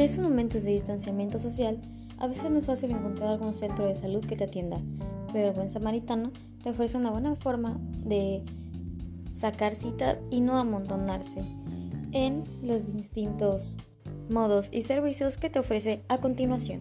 En esos momentos de distanciamiento social, a veces no es fácil encontrar algún centro de salud que te atienda, pero el buen samaritano te ofrece una buena forma de sacar citas y no amontonarse en los distintos modos y servicios que te ofrece a continuación.